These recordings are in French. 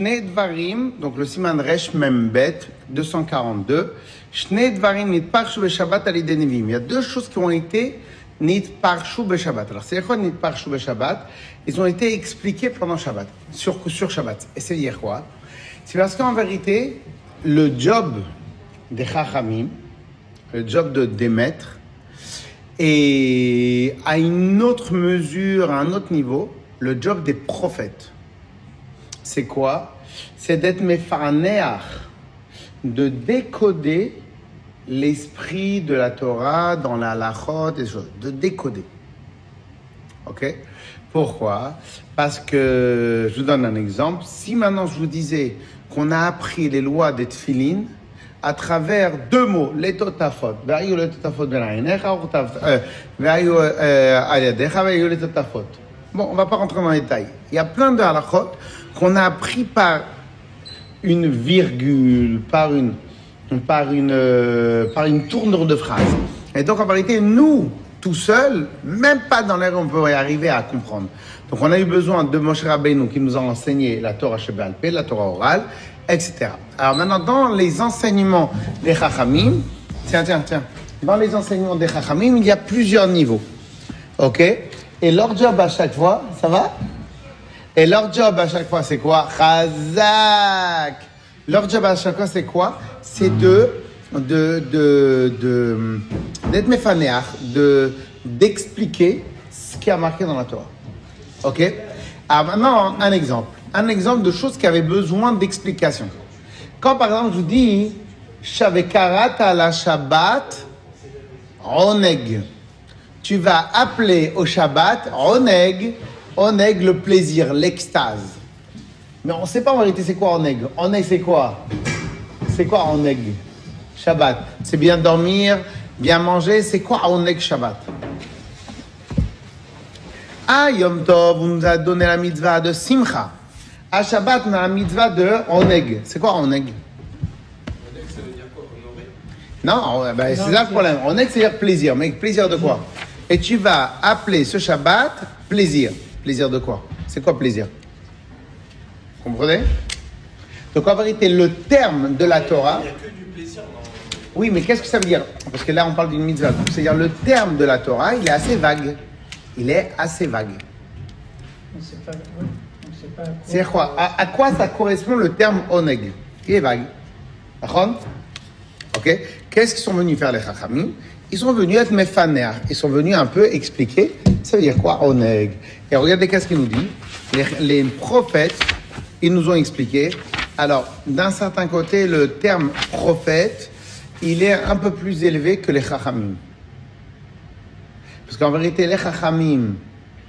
Shnei Dvarim, donc le Siman Resh Membet, 242. Shnei Dvarim nit parshu Shabbat al nevim. Il y a deux choses qui ont été nit parshu Shabbat. Alors, c'est quoi nit parshu Shabbat Ils ont été expliqués pendant Shabbat, sur, sur Shabbat. Et c'est dire quoi? C'est parce qu'en vérité, le job des Chachamim, le job de des maîtres, et à une autre mesure, à un autre niveau, le job des prophètes. C'est quoi? C'est d'être méfanéach, de décoder l'esprit de la Torah dans la lachot, de décoder. Ok? Pourquoi? Parce que, je vous donne un exemple, si maintenant je vous disais qu'on a appris les lois des tfilines, à travers deux mots, les totafot. Bon, on va pas rentrer dans les détails. Il y a plein de halachot qu'on a appris par une virgule, par une, par une, par une tournure de phrase. Et donc, en vérité, nous, tout seuls, même pas dans l'air, on peut y arriver à comprendre. Donc, on a eu besoin de Moshe Rabbeinu qui nous a enseigné la Torah Shebalpé, la Torah orale, etc. Alors maintenant, dans les enseignements des Chachamim, tiens, tiens, tiens, dans les enseignements des Chachamim, il y a plusieurs niveaux. OK? Et leur job à chaque fois, ça va? Et leur job à chaque fois, c'est quoi? Chazak Leur job à chaque fois, c'est quoi? C'est de de de d'être de d'expliquer ce qui a marqué dans la Torah. Ok? Alors maintenant un exemple. Un exemple de choses qui avaient besoin d'explication. Quand par exemple je vous dis à la Shabbat Oneg, tu vas appeler au Shabbat Oneg, Oneg le plaisir, l'extase. Mais on ne sait pas en vérité c'est quoi Oneg. Oneg c'est quoi? C'est quoi Oneg Shabbat. C'est bien dormir, bien manger. C'est quoi Oneg Shabbat? Ah, Yom Tov, vous nous a donné la mitzvah de Simcha. À Shabbat, on a la mitzvah de Oneg. C'est quoi Oneg Oneg, ça dire quoi Non, ben, c'est ça le problème. Oneg, c'est dire plaisir. Mais plaisir de quoi? Et tu vas appeler ce Shabbat plaisir. Plaisir de quoi? C'est quoi plaisir? Vous comprenez? Donc en vérité, le terme de la Torah. Il n'y a que du plaisir, non Oui, mais qu'est-ce que ça veut dire? Parce que là, on parle d'une mitzvah. C'est-à-dire, le terme de la Torah, il est assez vague. Il est assez vague. C'est pas... C'est quoi? À, quoi ça correspond le terme oneg? Il est vague. Ok? Qu'est-ce qu'ils sont venus faire les chachamim? Ils sont venus être mefaner. Ils sont venus un peu expliquer ça veut dire quoi oneg? Et regardez qu'est-ce qu'il nous dit? Les, prophètes, ils nous ont expliqué. Alors, d'un certain côté, le terme prophète, il est un peu plus élevé que les chachamim. Parce qu'en vérité, les chachamim,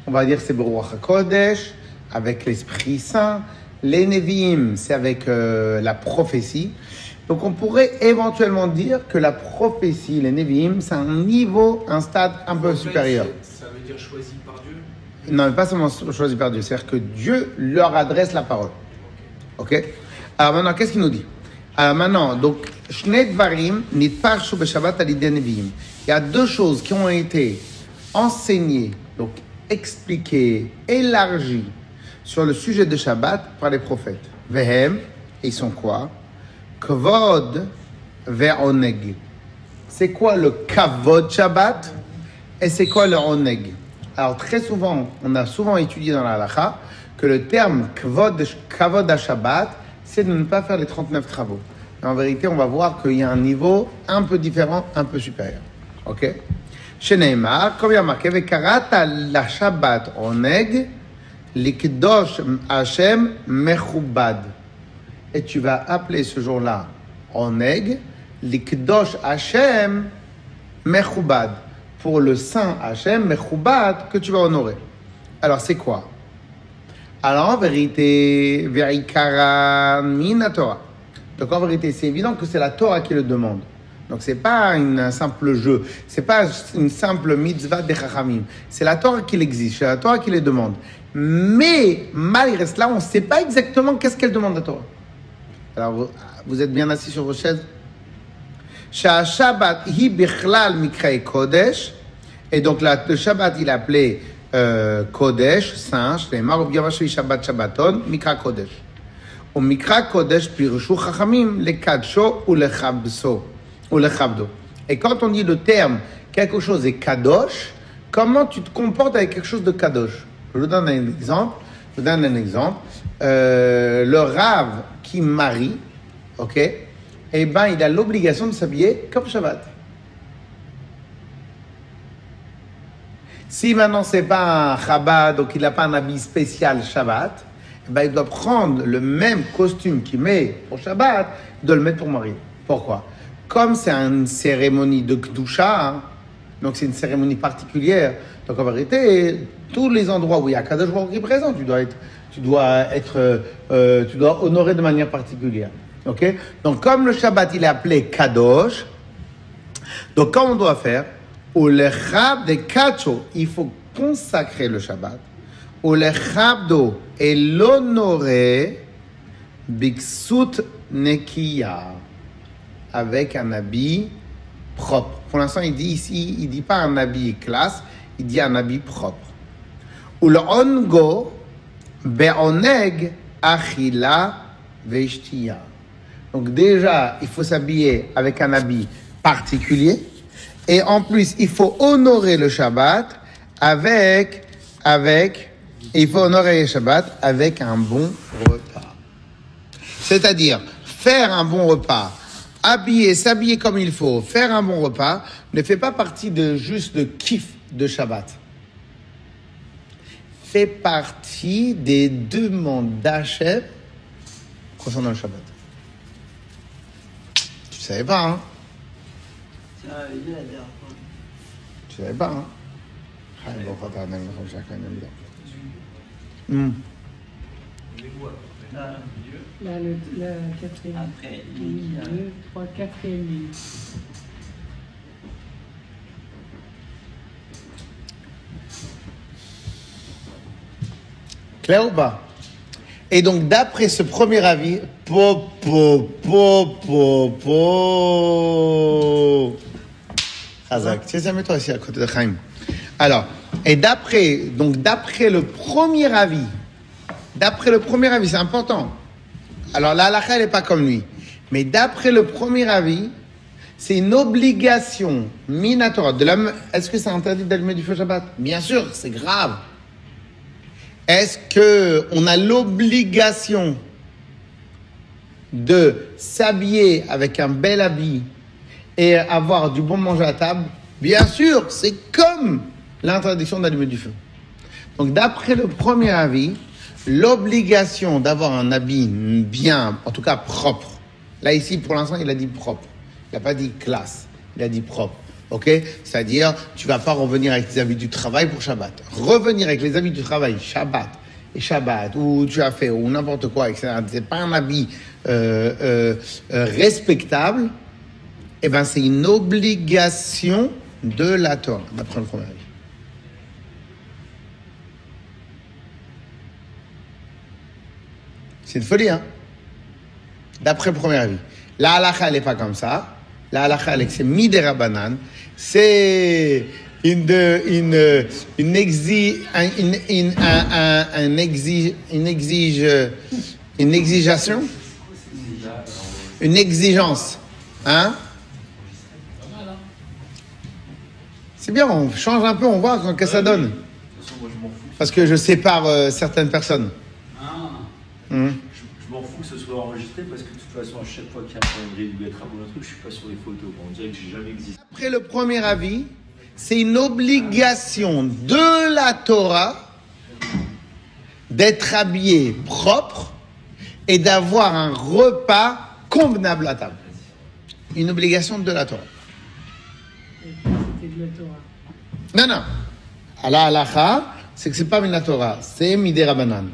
on va dire c'est Beruach HaKodesh, avec l'Esprit Saint. Les Nevi'im, c'est avec euh, la prophétie. Donc on pourrait éventuellement dire que la prophétie, les Nevi'im, c'est un niveau, un stade un peu supérieur. Ça veut dire choisi par Dieu Non, mais pas seulement choisi par Dieu, c'est-à-dire que Dieu leur adresse la parole. Ok? Alors maintenant, qu'est-ce qu'il nous dit? Alors maintenant, donc, Il y a deux choses qui ont été enseignées, donc expliquées, élargies sur le sujet de Shabbat par les prophètes. Vehem, ils sont quoi? Kvod ve'oneg. C'est quoi le kavod Shabbat? Et c'est quoi le oneg? Alors très souvent, on a souvent étudié dans la halakha que le terme kvod, kavod à Shabbat, c'est de ne pas faire les 39 travaux. Mais en vérité, on va voir qu'il y a un niveau un peu différent, un peu supérieur. Ok? Chez Neymar, comme il y a marqué, la Shabbat oneg, Likdosh Hashem Mechubad. Et tu vas appeler ce jour-là Oneg, Likdosh Hashem Mechubad. Pour le saint Hashem Mechubad que tu vas honorer. Alors c'est quoi? Alors en vérité, Verikara Torah. Donc en vérité, c'est évident que c'est la Torah qui le demande. Donc c'est pas un simple jeu, c'est pas une simple mitzvah de chachamim. C'est la Torah qui l'exige, c'est la Torah qui les demande. Mais malgré cela, on ne sait pas exactement qu'est-ce qu'elle demande à Torah. Alors, vous, êtes bien assis sur vos chaises? Shabbat hi bichlal kodesh. Et donc, le Shabbat, il appelé euh, Kodesh, saint, Shabbat Shabbaton, mikra kodesh. Au Mikra Kodesh Pirushu Chachamim, le Kadsho ou le Chabso, ou le Chabdo. Et quand on dit le terme quelque chose est Kadosh, comment tu te comportes avec quelque chose de Kadosh? Je vous donne un exemple. Je vous donne un exemple. Euh, le Rav qui marie, ok, eh ben, il a l'obligation de s'habiller comme Shabbat. Si maintenant c'est pas un Chabad, donc il n'a pas un habit spécial Shabbat, eh ben, il doit prendre le même costume qu'il met pour Shabbat, de le mettre pour marier. Pourquoi? Comme c'est une cérémonie de Kdusha, hein, donc c'est une cérémonie particulière, donc en vérité, tous les endroits où il y a Kadosh qui est présent, tu dois être, tu dois être, euh, euh, tu dois honorer de manière particulière. Donc comme le Shabbat il est appelé Kadosh, donc comment on doit faire? Il faut consacrer le Shabbat. Et l'honorer avec un habit propre. Pour l'instant, il dit ici, il dit pas un habit classe, il dit un habit propre. Ou le ongo be'oneg achila veishtiya. Donc déjà, il faut s'habiller avec un habit particulier. Et en plus, il faut honorer le Shabbat avec, avec, il faut honorer le Shabbat avec un bon repas. C'est-à-dire, faire un bon repas, habiller, s'habiller comme il faut, faire un bon repas, ne fait pas partie de juste de kiff de Shabbat. Fait partie des demandes d'Hachem concernant le Shabbat. Tu savais pas, hein Ça, il est la dernière fois. Tu savais pas, hein Ah, aime bien. Hmm. Près. Ah, Là, le, quatrième. Après, y a- deux, trois, quatrième ligne. Ou pas? Et donc, d'après ce premier avis, po, po, po, po, po. Hazak. Tiens, mets-toi ici à côté de Chaim. Alors, et d'après, donc d'après le premier avis, d'après le premier avis, c'est important. Alors, la halakha, elle n'est pas comme lui. Mais d'après le premier avis, c'est une obligation minatora. De la... Est-ce que c'est interdit d'allumer du feu Shabbat? Bien sûr, c'est grave. Est-ce que on a l'obligation de s'habiller avec un bel habit et avoir du bon manger à table? Bien sûr, c'est comme l'interdiction d'allumer du feu. Donc, d'après le premier avis, l'obligation d'avoir un habit bien, en tout cas propre. Là, ici, pour l'instant, il a dit propre. Il n'a pas dit classe. Il a dit propre. OK? C'est-à-dire, tu vas pas revenir avec tes habits du travail pour Shabbat. Revenir avec les habits du travail, Shabbat, et Shabbat, ou tu as fait, ou n'importe quoi, etc. C'est pas un habit euh, euh, euh, respectable. Eh ben, c'est une obligation de la Torah, d'après le premier avis. C'est une folie, hein? D'après le premier avis. La halakha, elle n'est pas comme ça. La halakha, elle est- c'est midera banane. C'est une, de- une, une, exi, un, une, une, un, un, exige, une exige, une exigeation, une exigence, hein? C'est bien, on change un peu, on voit ce que ça donne. Parce que je sépare euh, certaines personnes. Ah, Enregistré parce que de toute façon, à chaque fois qu'il y a un lettre ou un truc, je suis pas sur les photos. On dirait que j'ai jamais existé. Après le premier avis, c'est une obligation de la Torah d'être habillé propre et d'avoir un repas convenable à table. Une obligation de la Torah. Non, non. À la halacha, c'est que c'est pas la Torah, c'est midera banane.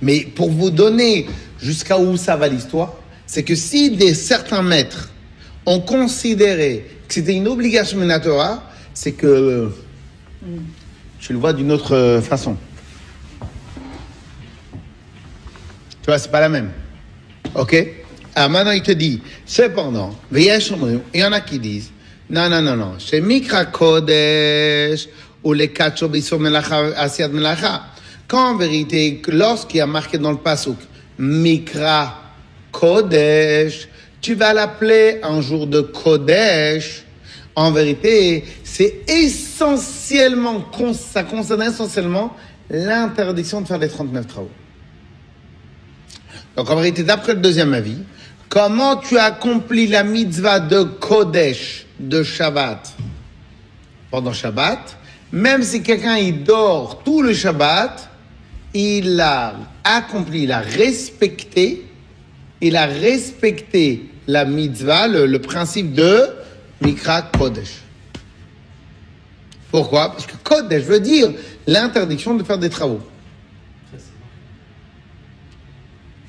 Mais pour vous donner jusqu'à où ça va l'histoire, c'est que si des certains maîtres ont considéré que c'était une obligation Torah, c'est que tu le vois d'une autre euh, façon. Tu vois, c'est pas la même. Ok? Alors maintenant, il te dit, cependant, il y en a qui disent, non, non, non, non, chez Mikra Kodesh ou les Kacho Melacha, Asiat Melacha, quand en vérité, lorsqu'il y a marqué dans le Pasuk Mikra Kodesh. Tu vas l'appeler un jour de Kodesh. En vérité, c'est essentiellement, ça concerne essentiellement l'interdiction de faire les 39 travaux. Donc en vérité, d'après le deuxième avis, comment tu accomplis la mitzvah de Kodesh de Shabbat pendant Shabbat, même si quelqu'un il dort tout le Shabbat, il a accompli, il a respecté, il a respecté la mitzvah, le, principe de Mikra Kodesh. Pourquoi? Parce que Kodesh veut dire l'interdiction de faire des travaux.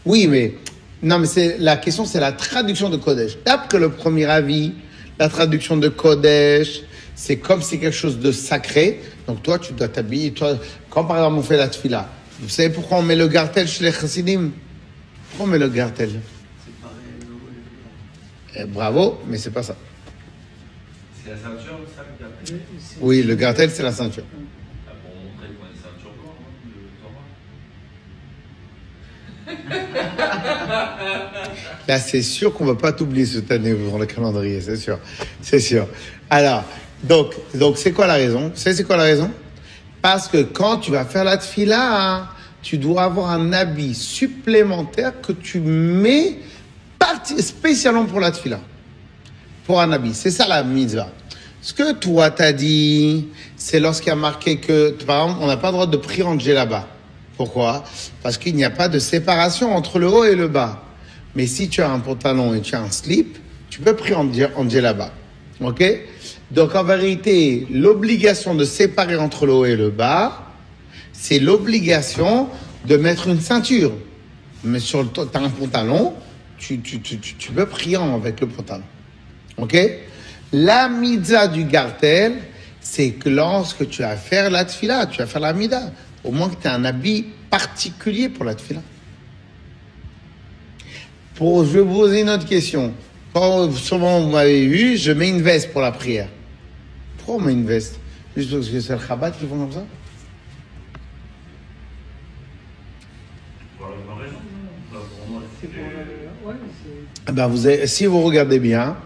Oui, mais non, mais c'est la question, c'est la traduction de Kodesh. D'après le premier avis, la traduction de Kodesh, c'est comme c'est quelque chose de sacré. Donc toi, tu dois t'habiller. Toi, quand par exemple on fait la tfila, vous savez pourquoi on met le gartel chez les chassidim Pourquoi on met le gartel C'est. Eh, Bravo, mais c'est pas ça. C'est la ceinture, ça, le c'est- Oui, le gartel, c'est la ceinture. Ah. Là, c'est sûr qu'on va pas t'oublier cette année dans le calendrier, c'est sûr. C'est sûr. Alors, donc, donc c'est quoi la raison? Savez, c'est quoi la raison? Parce que quand tu vas faire la tfila, tu dois avoir un habit supplémentaire que tu mets spécialement pour la tfila. Pour un habit. C'est ça la mitzvah. Ce que toi t'as dit, c'est lorsqu'il y a marqué que, par exemple, on n'a pas le droit de prier là-bas. Pourquoi? Parce qu'il n'y a pas de séparation entre le haut et le bas. Mais si tu as un pantalon et tu as un slip, tu peux prier en là-bas. Ok? Donc en vérité, l'obligation de séparer entre le haut et le bas, c'est l'obligation de mettre une ceinture. Mais sur le, as un pantalon, tu, tu, tu, tu, peux prier avec le pantalon. Ok? La mitzvah du gartel, c'est que lorsque tu vas faire la tfila, tu vas faire la mida, au moins que tu as un habit particulier pour la tfila. Pour, je vais vous poser une autre question. Quand souvent vous m'avez vu, je mets une veste pour la prière. Pourquoi on met une veste Juste parce que c'est le Chabad qui font comme ça Eh ben, vous avez- si vous regardez bien,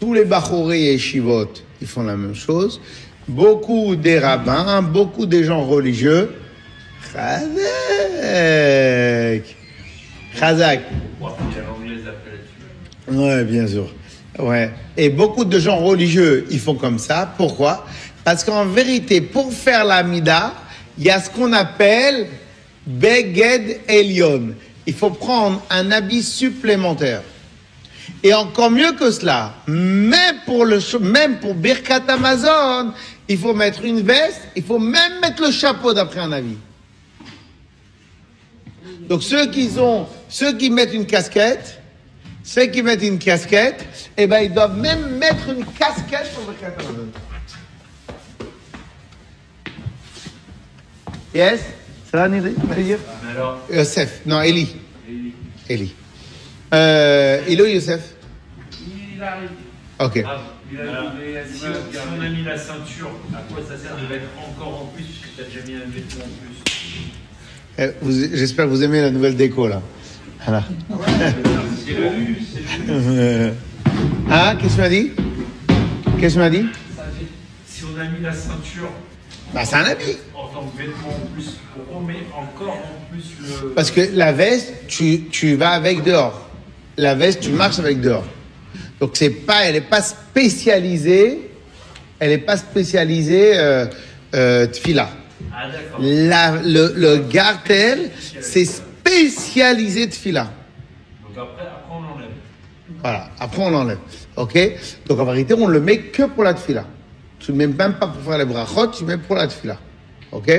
tous les Bachoré et Shivot, ils font la même chose. Beaucoup des rabbins, beaucoup des gens religieux. Chazak. Chazak. Ouais, bien sûr. Ouais. Et beaucoup de gens religieux, ils font comme ça. Pourquoi? Parce qu'en vérité, pour faire la mida, il y a ce qu'on appelle Beged Elion. Il faut prendre un habit supplémentaire. Et encore mieux que cela, même pour, le, même pour Birkat Amazon, il faut mettre une veste, il faut même mettre le chapeau d'après un avis. Donc ceux qui ont, ceux qui mettent une casquette, ceux qui mettent une casquette, eh ben ils doivent même mettre une casquette pour Birkat Amazon. Yes, ça va alors, Yosef, non Eli, il, Eli. Euh, Ilo Yosef? il arrive. Ok. Ah, il a Alors, il a- si on- si on a mis la ceinture, à quoi ça sert de mettre encore en plus Puisque t'as déjà mis un vêtement en plus? Eh, vous- J'espère que vous aimez la nouvelle déco là. Voilà. C'est le lu, c'est le lu. Ah, qu'est-ce que tu m'as dit? Qu'est-ce que tu m'as dit? Si on a mis la ceinture Bah, c'est un habit. en tant que vêtement en plus, on met encore en plus le. Parce que la veste, tu, tu vas avec dehors. La veste, tu marches avec dehors. Donc c'est pas, elle n'est pas spécialisée. Elle n'est pas spécialisée euh, euh, tfila. Ah. La, le, le gartel, c'est spécialisé tfila. Après, on l'enlève. Voilà. Après, on l'enlève. OK? Donc, en vérité, on le met que pour la tfila. Tu ne mets même pas pour faire les brachot, tu mets pour la tfila. OK?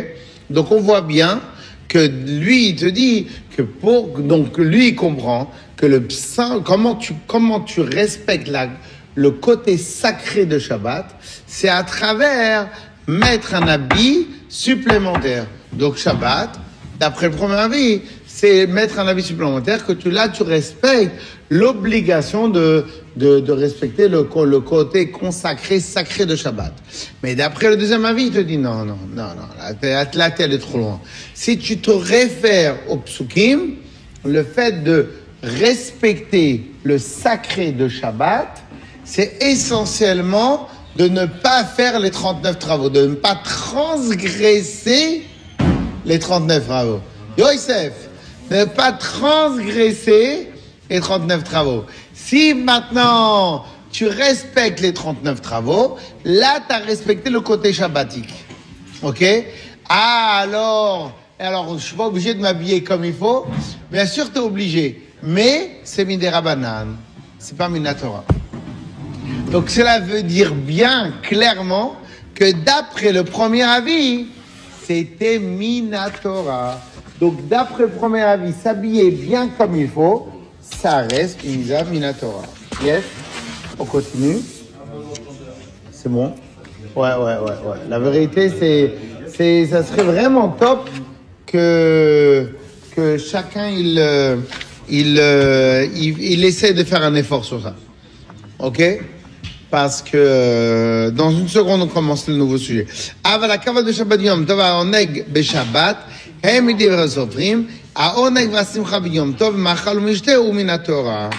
Donc, on voit bien que lui, il te dit que pour. Donc, lui, il comprend que le saint, comment tu, comment tu respectes la, le côté sacré de Shabbat, c'est à travers mettre un habit supplémentaire. Donc, Shabbat, d'après le premier avis, c'est mettre un habit supplémentaire que tu, là, tu respectes l'obligation de, de, respecter le, côté consacré, sacré de Shabbat. Mais d'après le deuxième avis, il te dit non, non, non, non, là, t'es allé trop loin. Si tu te réfères au psukim, le fait de respecter le sacré de Shabbat, c'est essentiellement de ne pas faire les 39 travaux, de ne pas transgresser les 39 travaux. Yosef, ne pas transgresser les 39 travaux. Si maintenant tu respectes les 39 travaux, là tu as respecté le côté shabbatique. Ok? Ah alors, alors je suis pas obligé de m'habiller comme il faut. Bien sûr tu es obligé, mais c'est Midera Banane, c'est pas Minatora. Donc cela veut dire bien clairement que d'après le premier avis, c'était Minatora. Donc, d'après le premier avis, s'habiller bien comme il faut, ça reste une Isa Minatora. Yes? On continue C'est bon? Ouais, ouais, ouais, ouais. La vérité, c'est, c'est, ça serait vraiment top que, que chacun, il, euh, euh, il, il, essaie de faire un effort sur ça. Ok? Parce que euh, dans une seconde, on commence le nouveau sujet. Ah, Avala kava de Shabbat Yom Tova Oneg Beshabbat. הם מדברי סופרים, העונג והשמחה ביום טוב, מאכל ומשתה הוא מן התורה.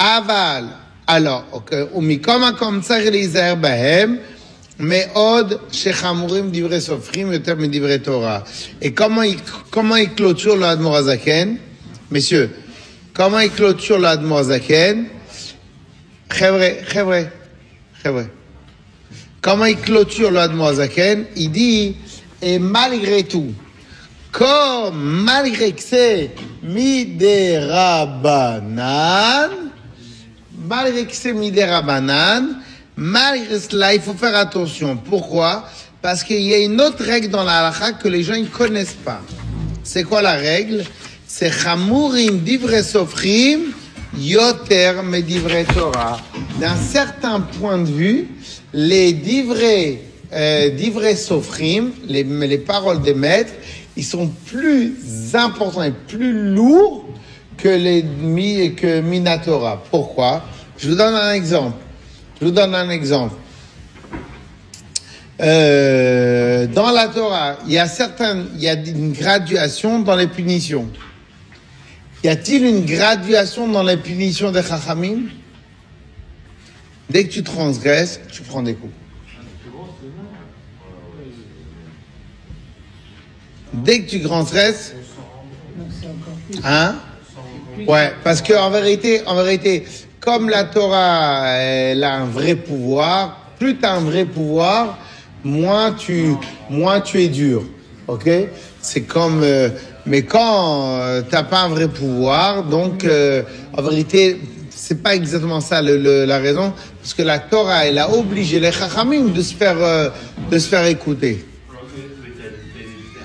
אבל, alors, אוקיי, ומכל מקום צריך להיזהר בהם, מאוד שחמורים דברי סופרים יותר מדברי תורה. Et comment il, comment il clôture le Admor Azaken Messieurs, comment il clôture le Admor Azaken חבר'ה, חבר'ה, חבר'ה. Comment il clôture le Admoazaken Il dit, et malgré tout, comme malgré que c'est Miderabanan, malgré que c'est Miderabanan, malgré cela, il faut faire attention. Pourquoi? Parce qu'il y a une autre règle dans la halakha que les gens ne connaissent pas. C'est quoi la règle? C'est Chamurim divre sofrim yoter medivre Torah. D'un certain point de vue, les divrei, euh, divrei sofrim, les paroles des maîtres, ils sont plus importants et plus lourds que les mi, que Minatora. Pourquoi? Je vous donne un exemple. Je vous donne un exemple. Euh, dans la Torah, il y a certaines, il y a une graduation dans les punitions. Y a-t-il une graduation dans les punitions des Chachamim? Dès que tu transgresses, tu prends des coups. Dès que tu encore plus. hein? Ouais, parce que en vérité, en vérité, comme la Torah, elle a un vrai pouvoir, plus tu as un vrai pouvoir, moins tu, moins tu es dur. Ok? C'est comme, euh, mais quand euh, t'as pas un vrai pouvoir, donc euh, en vérité, c'est pas exactement ça la raison, parce que la Torah, elle a obligé les Chachamim de se faire, euh, de se faire écouter. Alors que mais t'as- t'as-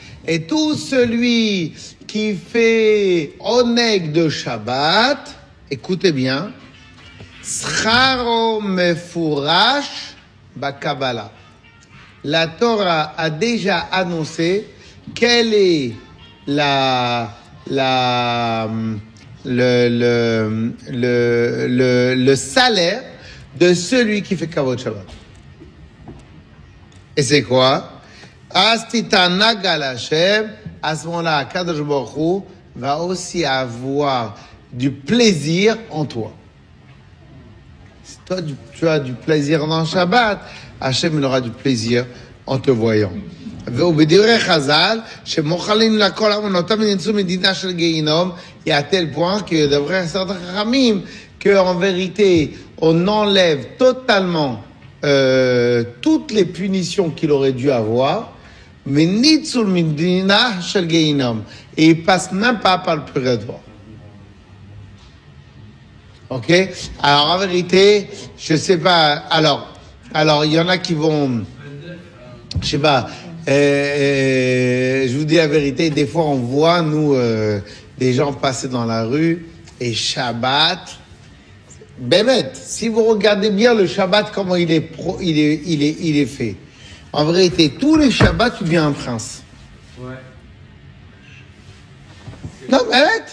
et tout celui qui fait oneg de Shabbat, écoutez bien, scharo mefurash bakabala. La Torah a déjà annoncé quelle est la, la, le, le, le, le, le salaire de celui qui fait Kavod Shabbat. Et c'est quoi? Astitana Galashem, à ce moment-là, Kadosh Baruch Hu va aussi avoir du plaisir en toi. Si toi du- tu as du plaisir dans le Shabbat, Hachem il aura du plaisir en te voyant. ובדברי חז"ל, שמוכלים לכל אמונותם ונמצאו מדינה של גיהינום, et à tel point que d'après certains חכמים, qu'en vérité, on enlève totalement euh, toutes les punitions qu'il aurait dû avoir, et il passe même pas par le purgatoire. Ok? Alors en vérité, je ne sais pas. Alors, alors il y en a qui vont, je ne sais pas. Euh, euh, je vous dis la vérité. Des fois, on voit nous euh, des gens passer dans la rue et Shabbat. Bémet, si vous regardez bien le Shabbat, comment il est, pro, il est, il est, il est fait. En vérité, tous les Shabbats, tu deviens un prince. Ouais. Non, Bémet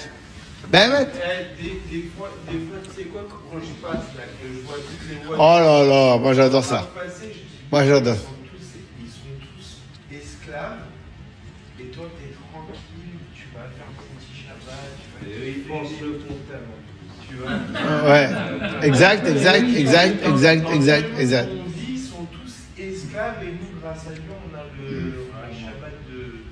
Bémet Eh, des, des fois, des fois, tu sais quoi, quand je passe là, que je vois toutes les voitures. Oh là là, moi j'adore ça. passer, je dis, Moi, j'adore. Ils sont tous, ils sont tous esclaves. Et toi, t'es tranquille, tu vas faire ton petit Shabbat, tu vas Et eux, ils pensent le comptable. Tu vois Ouais, exact, exact, exact, exact, exact, exact. On dit, ils sont tous esclaves et nous, grâce à Dieu, on a le, on a le Shabbat de.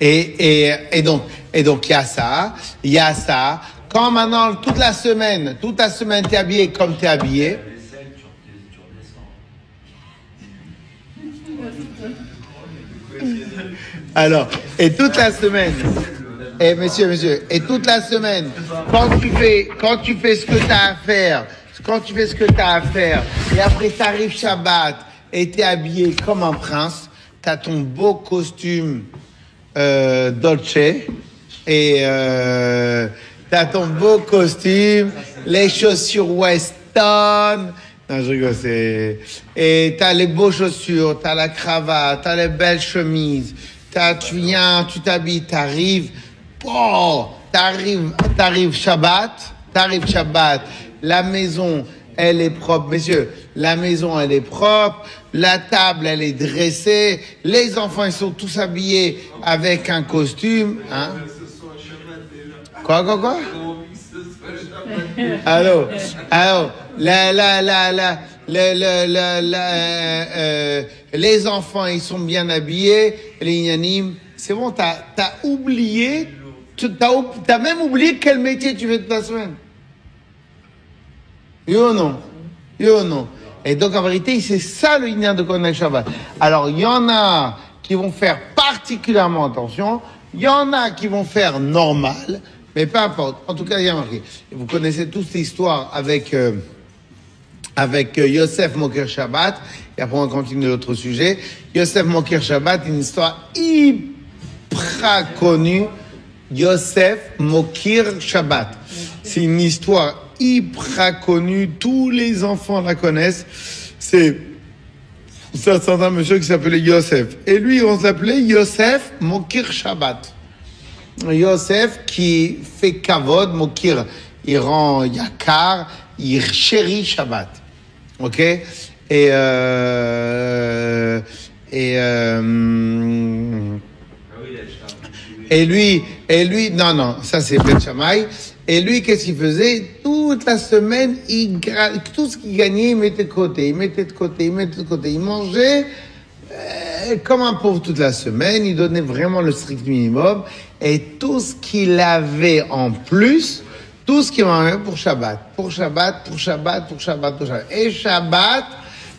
Et, et, donc, il y a ça, il y a ça. Quand maintenant, toute la semaine, toute la semaine, t'es habillé comme t'es habillé. Alors, et toute la semaine, et monsieur, monsieur, et toute la semaine, quand tu fais, quand tu fais ce que tu as à faire, quand tu fais ce que tu as à faire, et après tu arrives Shabbat et tu es habillé comme un prince, tu as ton beau costume euh, Dolce et euh, tu as ton beau costume, les chaussures Weston. Non, je rigole. Et t'as les beaux chaussures, t'as la cravate, t'as les belles chemises, t'as, tu viens, tu t'habilles, t'arrives. Oh, t'arrives, t'arrives Shabbat, t'arrives Shabbat, la maison, elle est propre, messieurs, la maison, elle est propre, la table, elle est dressée, les enfants, ils sont tous habillés avec un costume, hein. Quoi, quoi, quoi? Allô, allô, la, la, la, la, la, la, la, euh, euh, les enfants, ils sont bien habillés, les inanim, c'est bon, t'as, t'as oublié, t'as, t'as même oublié quel métier tu fais toute la semaine. Yo non, yo non. Et donc en vérité, c'est ça le Inyan de Kohen Shabbat. Alors il y en a qui vont faire particulièrement attention, il y en a qui vont faire normal, mais peu importe. En tout cas, il y a marqué. Vous connaissez tous l'histoire avec euh, avec euh, Yosef Moker Shabbat. Et après, on continue l'autre sujet. Yosef Moker Shabbat, une histoire hyper connue. Yosef Mokir Shabbat. C'est une histoire hyper connue. Tous les enfants la connaissent. C'est c'est un monsieur qui s'appelait Yosef. Et lui, on s'appelait Yosef Mokir Shabbat. Yosef qui fait kavod, Mokir, il rend yakar, il chérit Shabbat. Ok? Et, euh, et, euh, Ah et lui, et lui, non, non, ça c'est Ben Shammai. Et lui, qu'est-ce qu'il faisait? Toute la semaine, tout ce qu'il gagnait, il mettait de côté, il mettait de côté, il mettait de côté. Il mangeait euh, comme un pauvre toute la semaine, il donnait vraiment le strict minimum. Et tout ce qu'il avait en plus, tout ce qu'il avait pour Shabbat, pour Shabbat, pour Shabbat, pour Shabbat, pour Shabbat. Et Shabbat,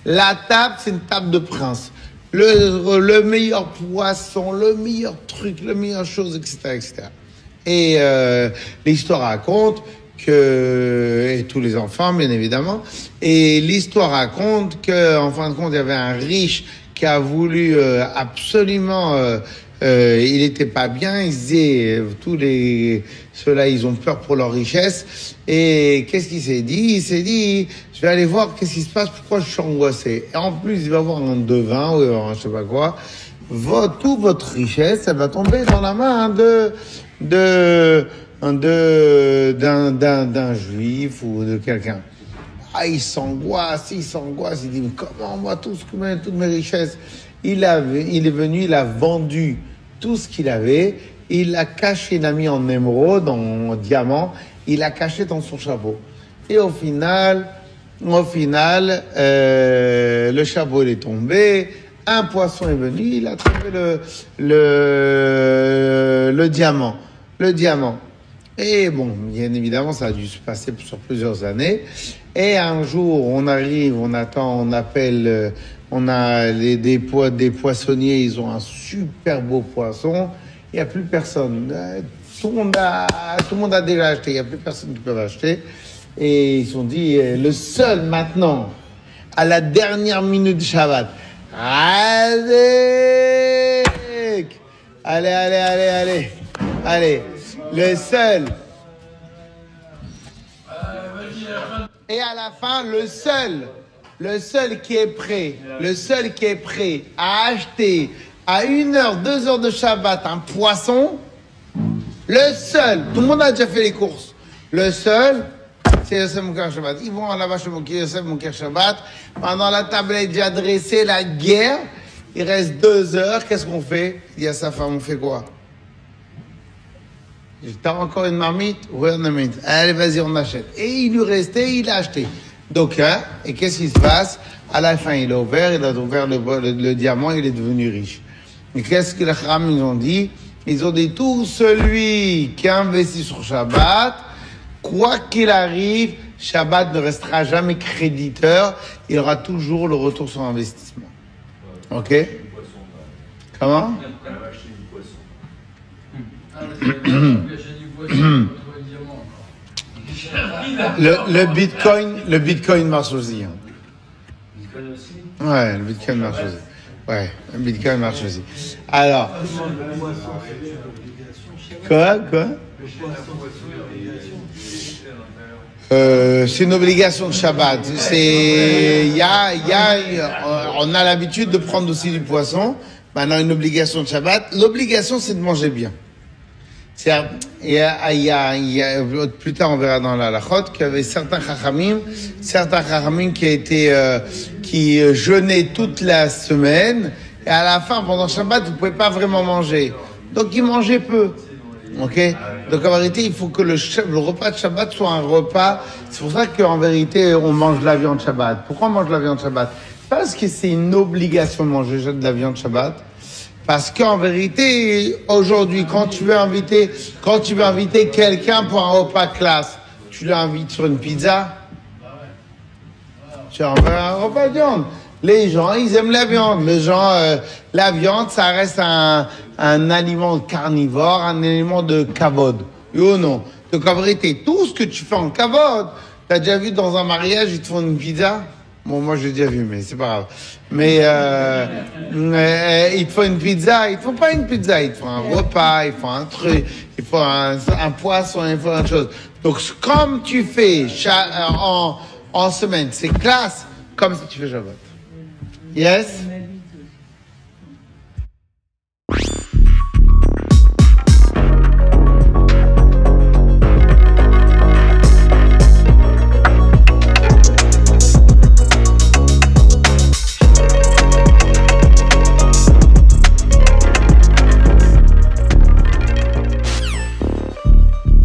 la table, c'est une table de prince. Le, le meilleur poisson, le meilleur truc, la meilleure chose, etc., etc. Et euh, l'histoire raconte que, et tous les enfants, bien évidemment, et l'histoire raconte que, en fin de compte, il y avait un riche qui a voulu euh, absolument, euh, il n'était pas bien, il tous les, ceux-là, ils ont peur pour leur richesse, et qu'est-ce qu'il s'est dit? Il s'est dit, je vais aller voir qu'est-ce qui se passe, pourquoi je suis angoissé. Et en plus, il va avoir un devin, ou un je sais pas quoi, votre, toute votre richesse, elle va tomber dans la main de, de, de, d'un, d'un juif ou de quelqu'un. Ah, il s'angoisse, il s'angoisse, il dit, mais comment moi, tout ce que toutes mes richesses, il, avait, il est venu, il a vendu tout ce qu'il avait, il l'a caché, il l'a mis en émeraude, en diamant, il l'a caché dans son chapeau. Et au final, au final, euh, le chapeau est tombé, un poisson est venu, il a trouvé le, le, le diamant. Le diamant. Et bon, bien évidemment, ça a dû se passer sur plusieurs années. Et un jour, on arrive, on attend, on appelle, euh, on a les, des, poi- des poissonniers, ils ont un super beau poisson. Il n'y a plus personne. Euh, Tout le, monde a, tout le monde a déjà acheté, il n'y a plus personne qui peut l'acheter. Et ils se sont dit, euh, le seul maintenant, à la dernière minute de Shabbat, allez, allez, allez, allez, allez, le seul. Et à la fin, le seul, le seul qui est prêt, le seul qui est prêt à acheter à une heure, deux heures de Shabbat un poisson, le seul, tout le monde a déjà fait les courses, le seul, c'est Yosef Moukar Shabbat. Ils vont là-bas chez Yosef Moukar Shabbat. Pendant la table est déjà dressée, la guerre. Il reste deux heures. Qu'est-ce qu'on fait? Il dit à sa femme, on fait quoi? T'as encore une marmite a une marmite. Allez, vas-y, on achète. Et il lui restait, il a acheté. Donc, hein, et qu'est-ce qui se passe? À la fin, il a ouvert, il a ouvert le, diamant, il est devenu riche. Et qu'est-ce que les Chram, ils ont dit? Ils ont dit, tout celui qui investit sur Shabbat, quoi qu'il arrive, Shabbat ne restera jamais créditeur, il aura toujours le retour sur investissement. Ok? Comment? Le Bitcoin, le Bitcoin marche aussi. hein. Ouais, le Bitcoin marche aussi. Ouais, le Bitcoin marche aussi. Alors, quoi, quoi? Euh, c'est une obligation de Shabbat. C'est, y a, y a, on a l'habitude de prendre aussi du poisson. Maintenant, une obligation de Shabbat. L'obligation, c'est de manger bien. Il y a, il y a, il y a- plus tard, on verra dans la Lachot qu'il y avait certains chachamim, certains chachamim qui étaient, euh, qui euh, jeûnaient toute la semaine. Et à la fin, pendant Shabbat, vous pouvez pas vraiment manger. Donc, ils mangeaient peu. Ok? Donc en vérité, il faut que le, le repas de Shabbat soit un repas. C'est pour ça qu'en vérité, on mange de la viande Shabbat. Pourquoi on mange de la viande Shabbat? Parce que c'est une obligation de manger de la viande Shabbat. Parce qu'en vérité, aujourd'hui, quand tu veux inviter, quand tu veux quelqu'un pour un repas classe, tu l'invites sur une pizza. Tu envoies un repas de viande. Les gens, ils aiment la viande. Les gens, euh, la viande, ça reste un, aliment carnivore, un aliment de kavod. Oui ou non Donc en vérité, tout ce que tu fais en kavod, t'as déjà vu dans un mariage, ils te font une pizza? Bon, moi j'ai déjà vu, mais c'est pas grave. Mais euh, euh, ils te font une pizza, ils te font pas une pizza, te font un repas, ils font un truc, ils font un, poisson, ils font une chose. Donc comme tu fais euh, en, en semaine, c'est classe, comme si tu fais Shabbat. Yes?